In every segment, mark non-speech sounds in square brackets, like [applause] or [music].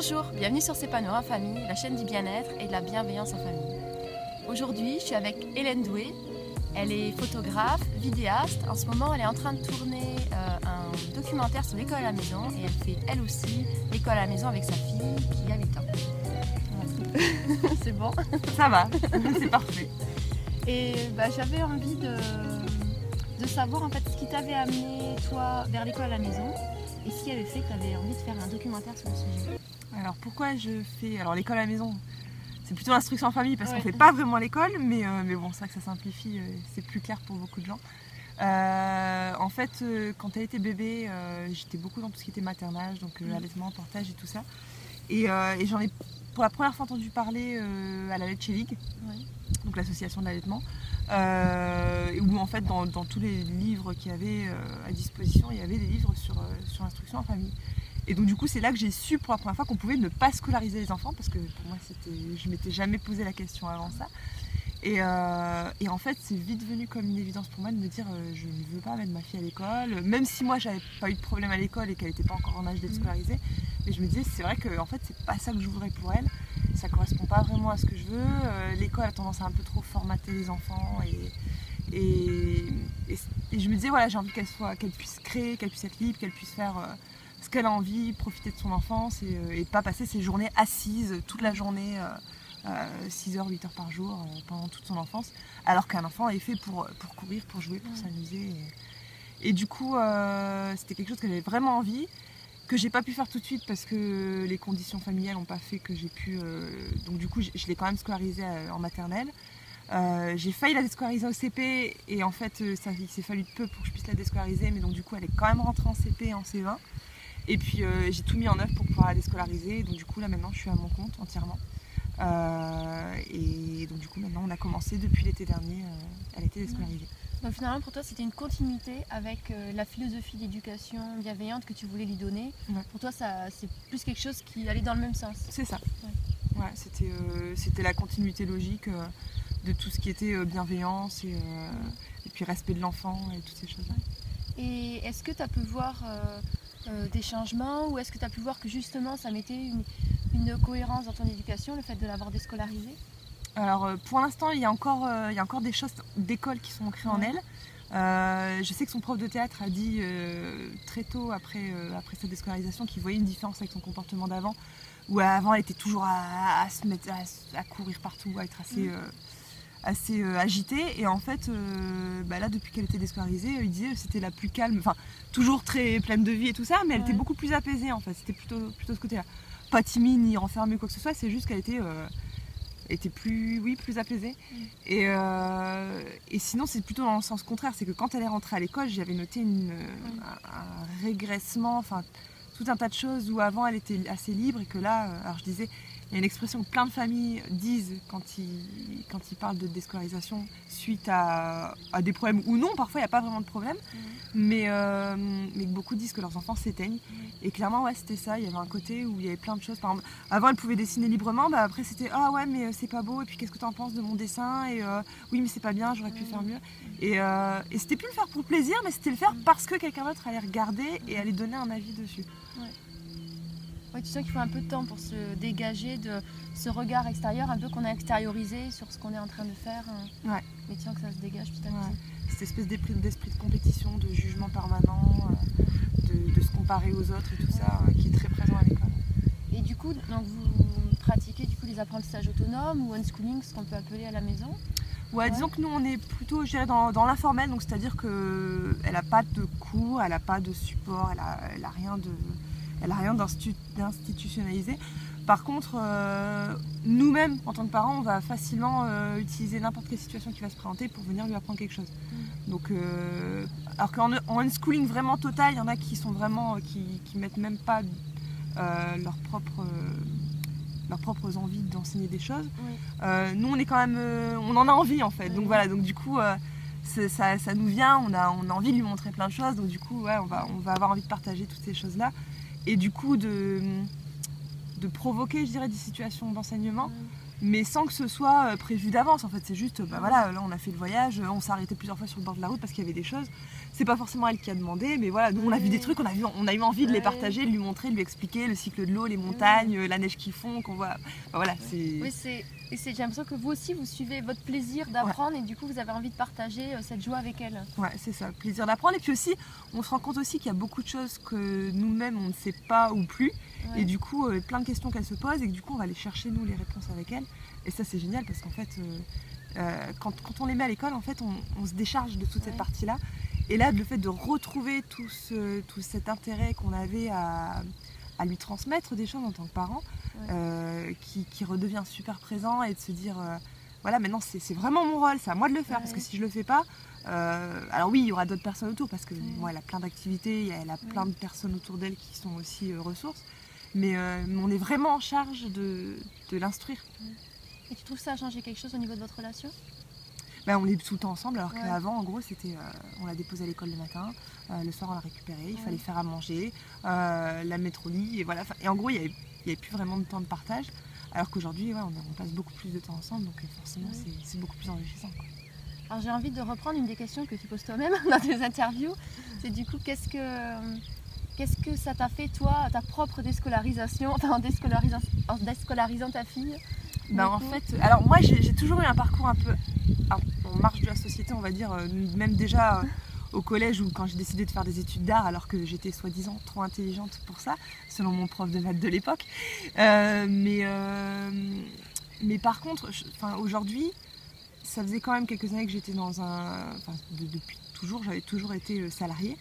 Bonjour, bienvenue sur C'est en famille, la chaîne du bien-être et de la bienveillance en famille. Aujourd'hui, je suis avec Hélène Doué. Elle est photographe, vidéaste. En ce moment, elle est en train de tourner euh, un documentaire sur l'école à la maison et elle fait elle aussi l'école à la maison avec sa fille qui a 8 ans. C'est bon Ça va, [laughs] c'est parfait. Et bah, j'avais envie de, de savoir en fait ce qui t'avait amené toi vers l'école à la maison et ce qui avait fait que tu avais envie de faire un documentaire sur le sujet. Alors pourquoi je fais alors l'école à la maison c'est plutôt l'instruction en famille parce qu'on Ouais. fait pas vraiment l'école, mais, euh, mais bon, c'est vrai que ça simplifie, euh, c'est plus clair pour beaucoup de gens. Euh, en fait, quand elle était bébé, j'étais beaucoup dans tout ce qui était maternage, donc euh, Mm. allaitement, portage et tout ça. Et, et j'en ai pour la première fois entendu parler à la Leche League, Ouais. donc l'association de l'allaitement, où en fait dans, dans tous les livres qu'il y avait à disposition, il y avait des livres sur, sur l'instruction en famille. Et donc du coup c'est là que j'ai su pour la première fois qu'on pouvait ne pas scolariser les enfants parce que pour moi c'était, je m'étais jamais posé la question avant ça. Et, euh, et en fait c'est vite venu comme une évidence pour moi de me dire euh, je ne veux pas mettre ma fille à l'école, même si moi j'avais pas eu de problème à l'école et qu'elle n'était pas encore en âge d'être Mhm. scolarisée. Mais je me disais c'est vrai que en fait c'est pas ça que je voudrais pour elle ça correspond pas vraiment à ce que je veux. Euh, L'école a tendance à un peu trop formater les enfants et, et, et- et je me disais voilà j'ai envie qu'elle soit, qu'elle puisse créer, qu'elle puisse être libre, qu'elle puisse faire euh, ce qu'elle a envie, profiter de son enfance et, euh, et pas passer ses journées assises toute la journée. 6 heures, 8 heures par jour euh, pendant toute son enfance, alors qu'un enfant est fait pour, pour courir, pour jouer, pour s'amuser. Et, et du coup, euh, c'était quelque chose que j'avais vraiment envie que j'ai pas pu faire tout de suite parce que les conditions familiales n'ont pas fait que j'ai pu. euh, donc du coup, je, je l'ai quand même scolarisée euh, en maternelle. Euh, j'ai failli la déscolariser au CP et en fait, euh, ça, il s'est fallu de peu pour que je puisse la déscolariser, mais donc du coup, elle est quand même rentrée en CP et en C20. Et puis euh, j'ai tout mis en œuvre pour pouvoir la déscolariser. Donc du coup, là maintenant, je suis à mon compte entièrement. Euh, et donc du coup, maintenant, on a commencé depuis l'été dernier. euh, elle a été déscolarisée. Donc finalement pour toi c'était une continuité avec euh, la philosophie d'éducation bienveillante que tu voulais lui donner. Ouais. Pour toi ça c'est plus quelque chose qui allait dans le même sens. C'est ça. Ouais. Ouais, c'était, euh, c'était la continuité logique euh, de tout ce qui était euh, bienveillance et, euh, et puis respect de l'enfant et toutes ces choses-là. Et est-ce que tu as pu voir euh, des changements ou est-ce que tu as pu voir que justement ça mettait une, une cohérence dans ton éducation, le fait de l'avoir déscolarisée Alors euh, pour l'instant, il y, a encore, euh, il y a encore des choses d'école qui sont ancrées en elle. Euh, je sais que son prof de théâtre a dit euh, très tôt après, euh, après sa déscolarisation qu'il voyait une différence avec son comportement d'avant, où avant elle était toujours à, à se mettre, à, courir partout, à être assez, euh, assez agitée. Et en fait, bah là depuis qu'elle était déscolarisée, il disait que c'était la plus calme, enfin toujours très pleine de vie et tout ça, mais elle était beaucoup plus apaisée en fait. C'était plutôt, plutôt ce côté-là. Pas timide ni renfermée ou quoi que ce soit, c'est juste qu'elle était, euh, était plus, oui, plus apaisée. Et, euh, et sinon, c'est plutôt dans le sens contraire. C'est que quand elle est rentrée à l'école, j'avais noté une, un, un régressement, enfin tout un tas de choses où avant elle était assez libre et que là, euh, alors je disais, il y a une expression que plein de familles disent quand ils, quand ils parlent de déscolarisation suite à, à des problèmes ou non, parfois il n'y a pas vraiment de problème, mais, euh, mais que beaucoup disent que leurs enfants s'éteignent. Et clairement, ouais, c'était ça. Il y avait un côté où il y avait plein de choses. Par exemple, avant, elle pouvait dessiner librement, bah, après c'était ah ouais, mais euh, c'est pas beau, et puis qu'est-ce que tu en penses de mon dessin? Et euh, oui, mais c'est pas bien, j'aurais pu faire mieux. Et, euh, et c'était plus le faire pour plaisir, mais c'était le faire parce que quelqu'un d'autre allait regarder et allait donner un avis dessus. Ouais, tu sens qu'il faut un peu de temps pour se dégager de ce regard extérieur, un peu qu'on a extériorisé sur ce qu'on est en train de faire. hein. Ouais. Mais tu sens que ça se dégage petit à Ouais. petit. Cette espèce d'esprit de compétition, de jugement permanent, euh, de, de se comparer aux autres et tout ça, euh, qui est très présent à l'école. Et du coup, donc vous pratiquez du coup les apprentissages autonomes ou unschooling, ce qu'on peut appeler à la maison? Ouais, Ouais. disons que nous on est plutôt je dirais, dans, dans l'informel, donc c'est-à-dire qu'elle n'a pas de cours, elle n'a pas de support, elle a, elle a rien de, elle a rien d'institutionnalisé. Par contre, euh, nous-mêmes en tant que parents, on va facilement euh, utiliser n'importe quelle situation qui va se présenter pour venir lui apprendre quelque chose. Donc, euh, alors qu'en en unschooling vraiment total, il y en a qui sont vraiment qui, qui mettent même pas leur propre leurs propres envies d'enseigner des choses. Nous, on est quand même, on en a envie en fait. Donc voilà, donc du coup, ça nous vient, on a, on a envie de lui montrer plein de choses. Donc du coup, ouais, on va, on va avoir envie de partager toutes ces choses-là. Et du coup, de, de provoquer, je dirais, des situations d'enseignement mais sans que ce soit euh, prévu d'avance. En fait, c'est juste, bah voilà, là on a fait le voyage, on s'est arrêté plusieurs fois sur le bord de la route parce qu'il y avait des choses. C'est pas forcément elle qui a demandé, mais voilà, nous on a vu des trucs, on a, vu, on a eu envie de les partager, de lui montrer, de lui expliquer le cycle de l'eau, les montagnes, la neige qu'ils font, qu'on voit. voilà, c'est. Oui, c'est. Et j'ai l'impression que vous aussi, vous suivez votre plaisir d'apprendre et du coup, vous avez envie de partager euh, cette joie avec elle. Ouais, c'est ça, plaisir d'apprendre. Et puis aussi, on se rend compte aussi qu'il y a beaucoup de choses que nous-mêmes, on ne sait pas ou plus. Et du coup, euh, plein de questions qu'elle se pose et que du coup, on va aller chercher, nous, les réponses avec elle. Et ça, c'est génial parce qu'en fait, euh, euh, quand, on les met à l'école, en fait, on, se décharge de toute cette partie-là. Et là, le fait de retrouver tout, ce, tout cet intérêt qu'on avait à, lui transmettre des choses en tant que parent, euh, qui, redevient super présent et de se dire, voilà, maintenant, c'est vraiment mon rôle, c'est à moi de le faire. Parce que si je le fais pas, alors oui, il y aura d'autres personnes autour parce que moi, elle a plein d'activités, elle a plein de personnes autour d'elle qui sont aussi ressources. Mais, on est vraiment en charge de, de l'instruire. Et tu trouves ça a changé quelque chose au niveau de votre relation? Ben, on est tout le temps ensemble, alors qu'avant, en gros, c'était, euh, on la déposait à l'école le matin, euh, le soir on la récupérait, il fallait faire à manger, euh, la mettre au lit, et voilà. Et en gros, il n'y avait, avait, plus vraiment de temps de partage, alors qu'aujourd'hui, on, on, passe beaucoup plus de temps ensemble, donc forcément, c'est beaucoup plus enrichissant. Alors j'ai envie de reprendre une des questions que tu poses toi-même [laughs] dans tes interviews, c'est du coup, qu'est-ce que Qu'est-ce que ça t'a fait, toi, ta propre déscolarisation, enfin en déscolarisant ta fille ben, en fait, alors moi j'ai toujours eu un parcours un peu en marche de la société, on va dire, euh, même déjà euh, au collège ou quand j'ai décidé de faire des études d'art alors que j'étais soi-disant trop intelligente pour ça, selon mon prof de maths de l'époque. Euh, mais, mais par contre, aujourd'hui, ça faisait quand même quelques années que j'étais dans un. Enfin, depuis toujours, j'avais toujours été salarié.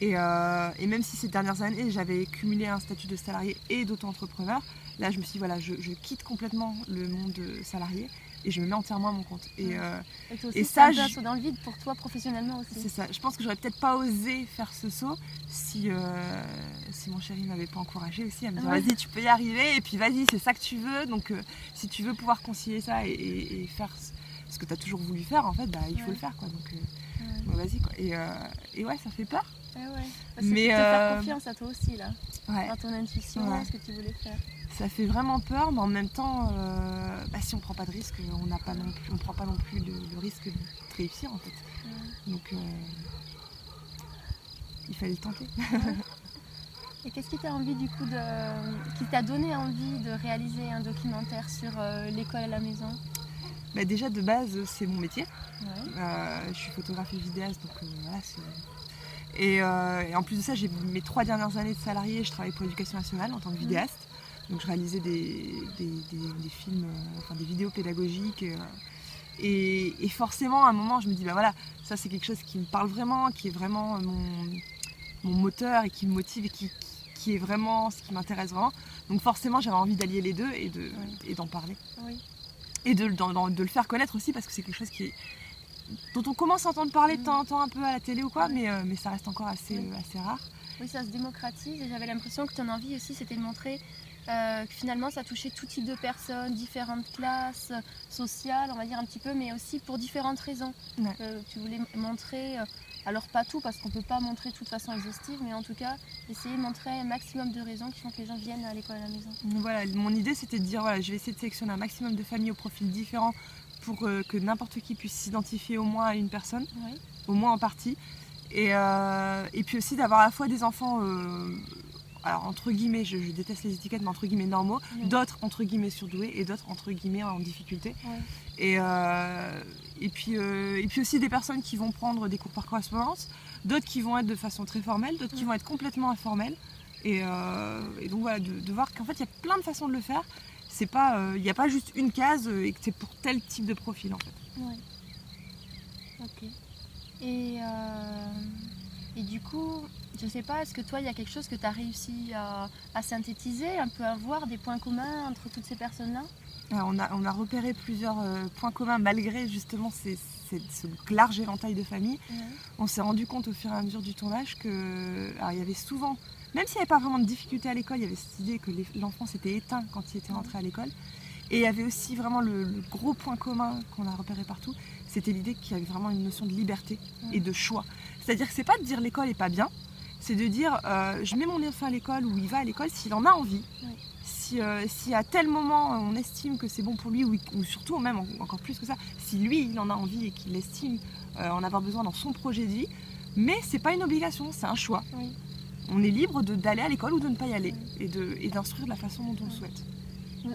Et, et, même si ces dernières années, j'avais cumulé un statut de salarié et d'auto-entrepreneur, Là, je me suis dit, voilà, je, quitte complètement le monde salarié et je me mets entièrement à mon compte. Et, euh, et, ça, je... dans le vide pour toi professionnellement aussi. C'est ça. Je pense que j'aurais peut-être pas osé faire ce saut si, euh, si mon chéri m'avait pas encouragé aussi à me dire, vas-y, tu peux y arriver et puis vas-y, c'est ça que tu veux. Donc, euh, si tu veux pouvoir concilier ça et, faire ce que tu as toujours voulu faire, en fait, bah, il faut le faire. Quoi. Donc, vas-y. Quoi. Et, et ouais, ça fait peur. Ouais, ouais. Mais te faire confiance à toi aussi là, dans ton intuition, ce que tu voulais faire ça fait vraiment peur, mais en même temps, euh, bah, si on prend pas de risque, on n'a pas non plus, on prend pas non plus le, risque de réussir en fait. Donc euh, il fallait le tenter. [laughs] Et qu'est-ce qui t'a envie du coup de, qui t'a donné envie de réaliser un documentaire sur euh, l'école à la maison? Bah, déjà de base c'est mon métier. je suis photographe et vidéaste donc voilà et, et, en plus de ça j'ai mes trois dernières années de salarié, je travaille pour l'éducation nationale en tant que mmh. vidéaste. Donc je réalisais des, films, euh, enfin des vidéos pédagogiques. Euh, et, forcément, à un moment, je me dis, bah voilà, ça c'est quelque chose qui me parle vraiment, qui est vraiment mon, moteur et qui me motive et qui, est vraiment ce qui m'intéresse vraiment. Donc forcément, j'avais envie d'allier les deux et, de, d'en parler. Et de, de, le faire connaître aussi parce que c'est quelque chose qui dont on commence à entendre parler de temps en temps un peu à la télé ou quoi, mais, euh, mais ça reste encore assez, assez rare. Oui, ça se démocratise et j'avais l'impression que ton envie aussi c'était de montrer euh, finalement ça touchait tout type de personnes, différentes classes sociales, on va dire un petit peu, mais aussi pour différentes raisons. Euh, tu voulais montrer, euh, alors pas tout parce qu'on ne peut pas montrer de toute façon exhaustive, mais en tout cas essayer de montrer un maximum de raisons qui font que les gens viennent à l'école à la maison. Voilà, mon idée c'était de dire voilà, je vais essayer de sélectionner un maximum de familles au profil différents pour que n'importe qui puisse s'identifier au moins à une personne, au moins en partie. Et, et puis aussi d'avoir à la fois des enfants alors entre guillemets, je, déteste les étiquettes, mais entre guillemets normaux, d'autres entre guillemets surdoués et d'autres entre guillemets en difficulté. Et, euh, et, puis, euh, et puis aussi des personnes qui vont prendre des cours par correspondance, d'autres qui vont être de façon très formelle, d'autres qui vont être complètement informelles. Et, euh, donc voilà, de, voir qu'en fait il y a plein de façons de le faire. C'est pas, il n'y a pas juste une case et que c'est pour tel type de profil en fait. Ouais. Ok. Et et du coup, je ne sais pas, est-ce que toi, il y a quelque chose que tu as réussi à, synthétiser, un peu à voir des points communs entre toutes ces personnes-là? On a, on a, repéré plusieurs euh, points communs malgré justement ces, ce large éventail de familles. On s'est rendu compte au fur et à mesure du tournage que il y avait souvent, même s'il n'y avait pas vraiment de difficultés à l'école, il y avait cette idée que l'enfant s'était éteint quand il était rentré à l'école. Et il y avait aussi vraiment le, gros point commun qu'on a repéré partout, c'était l'idée qu'il y avait vraiment une notion de liberté et de choix. C'est-à-dire que c'est pas de dire l'école est pas bien, c'est de dire euh, je mets mon enfant à l'école ou il va à l'école s'il en a envie. Oui. Si, euh, si à tel moment on estime que c'est bon pour lui, ou, ou surtout même en- encore plus que ça, si lui il en a envie et qu'il estime euh, en avoir besoin dans son projet de vie, mais c'est pas une obligation, c'est un choix. Oui. On est libre de- d'aller à l'école ou de ne pas y aller et de- et d'instruire de la façon dont on le souhaite.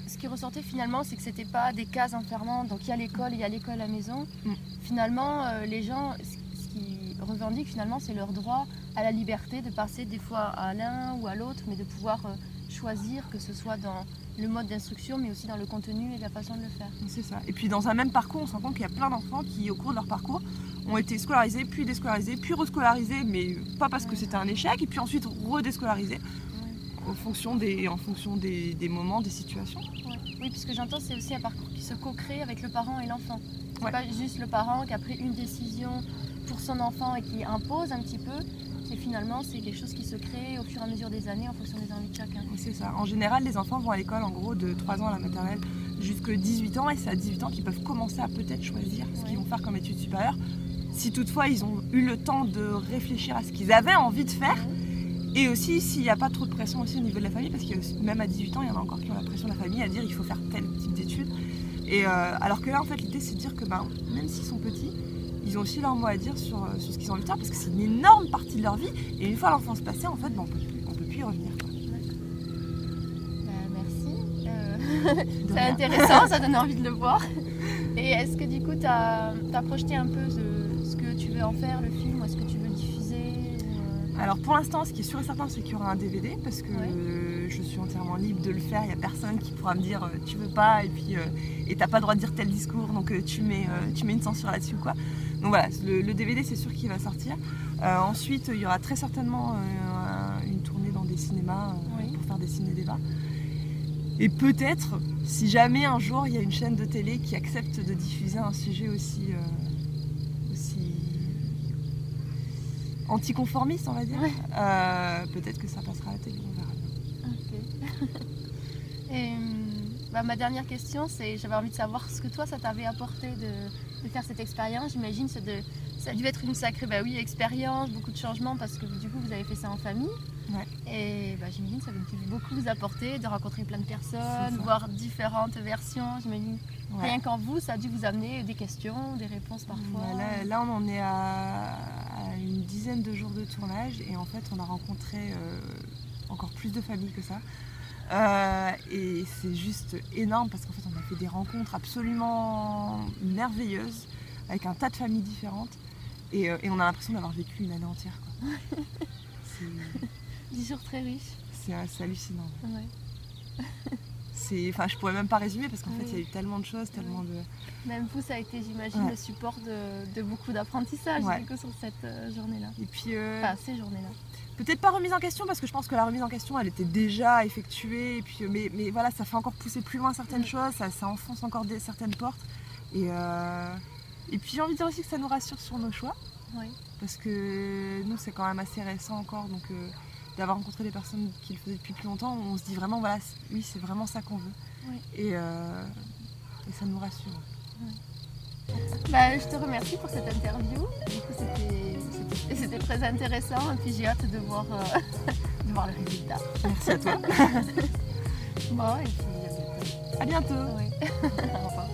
Ce qui ressortait finalement, c'est que c'était pas des cases enfermantes. Donc il y a l'école, il y a l'école à la maison. Mm. Finalement, euh, les gens, ce ce qu'ils revendiquent finalement, c'est leur droit à la liberté de passer des fois à l'un ou à l'autre, mais de pouvoir euh, choisir, que ce soit dans le mode d'instruction, mais aussi dans le contenu et la façon de le faire. C'est ça. Et puis dans un même parcours, on se rend compte qu'il y a plein d'enfants qui, au cours de leur parcours, ont été scolarisés, puis déscolarisés, puis rescolarisés, mais pas parce que c'était un échec, et puis ensuite redéscolarisés en fonction des, en fonction des, des moments, des situations. Ouais. Oui, puisque j'entends, c'est aussi un parcours qui se co-crée avec le parent et l'enfant. C'est pas juste le parent qui a pris une décision pour son enfant et qui impose un petit peu. C'est finalement c'est quelque chose qui se crée au fur et à mesure des années en fonction des envies de chacun. C'est ça. En général, les enfants vont à l'école en gros de 3 ans à la maternelle jusqu'à 18 ans, et c'est à 18 ans qu'ils peuvent commencer à peut-être choisir ce qu'ils vont faire comme études supérieures. Si toutefois ils ont eu le temps de réfléchir à ce qu'ils avaient envie de faire, Et aussi s'il n'y a pas trop de pression aussi au niveau de la famille, parce que même à 18 ans, il y en a encore qui ont la pression de la famille à dire il faut faire tel type d'études. Et euh, alors que là, en fait, l'idée c'est de dire que ben, même s'ils sont petits, ils ont aussi leur mot à dire sur, euh, sur ce qu'ils ont envie de faire, parce que c'est une énorme partie de leur vie. Et une fois l'enfance passée, en fait, ben, on peut plus, on peut plus y revenir. quoi. Bah, merci. Euh, [laughs] c'est intéressant, ça donne envie de le voir. [laughs] Et est-ce que du coup, tu as, projeté un peu ce que tu veux en faire, le film, ou est-ce que tu Alors pour l'instant, ce qui est sûr et certain, c'est qu'il y aura un DVD parce que Ouais. euh, je suis entièrement libre de le faire. Il n'y a personne qui pourra me dire euh, tu veux pas et puis euh, et t'as pas le droit de dire tel discours donc tu mets tu mets une censure là-dessus quoi. Donc voilà, le, le DVD c'est sûr qu'il va sortir. Euh, ensuite, il y aura très certainement euh, un- une tournée dans des cinémas euh, Oui. pour faire des ciné-débats. Et peut-être, si jamais un jour il y a une chaîne de télé qui accepte de diffuser un sujet aussi, euh, aussi anticonformiste, on va dire, Ouais. euh, peut-être que ça passera à la télé, on verra bien. Ok. [laughs] Et hum, bah, ma dernière question, c'est j'avais envie de savoir ce que toi, ça t'avait apporté de, de faire cette expérience. J'imagine de ça a dû être une sacrée bah oui, expérience, beaucoup de changements parce que du coup vous avez fait ça en famille. Ouais. Et bah, j'imagine que ça a dû beaucoup vous apporter de rencontrer plein de personnes, voir différentes versions. J'imagine Ouais. rien qu'en vous, ça a dû vous amener des questions, des réponses parfois. Ouais, là, là, on en est à, dizaine de jours de tournage et en fait, on a rencontré euh, encore plus de familles que ça. Euh, et c'est juste énorme parce qu'en fait, on a fait des rencontres absolument merveilleuses avec un tas de familles différentes et, euh, et on a l'impression d'avoir vécu une année entière. quoi. [laughs] C'est- Dix jours très riches. C'est hallucinant. Ouais. C'est, enfin, je pourrais même pas résumer parce qu'en fait, il y a eu tellement de choses, tellement de. Même vous, ça a été, j'imagine, Ouais. le support de, de beaucoup d'apprentissage Ouais. du coup, sur cette euh, journée-là. Et puis, euh, Enfin, ces journées-là. Peut-être pas remise en question parce que je pense que la remise en question elle était déjà effectuée et puis euh, mais, mais voilà ça fait encore pousser plus loin certaines Mm. choses, ça, ça enfonce encore des, certaines portes et, euh, et puis j'ai envie de dire aussi que ça nous rassure sur nos choix parce que nous c'est quand même assez récent encore donc euh, d'avoir rencontré des personnes qui le faisaient depuis plus longtemps on se dit vraiment voilà oui c'est vraiment ça qu'on veut Oui. et, euh, et ça nous rassure. Bah, je te remercie pour cette interview. Du coup, c'était- très intéressant et puis j'ai hâte de voir, euh, [laughs] de voir le résultat. Merci à toi, [laughs] Bon, et puis à bientôt. à bientôt. Oui. [laughs] Au revoir.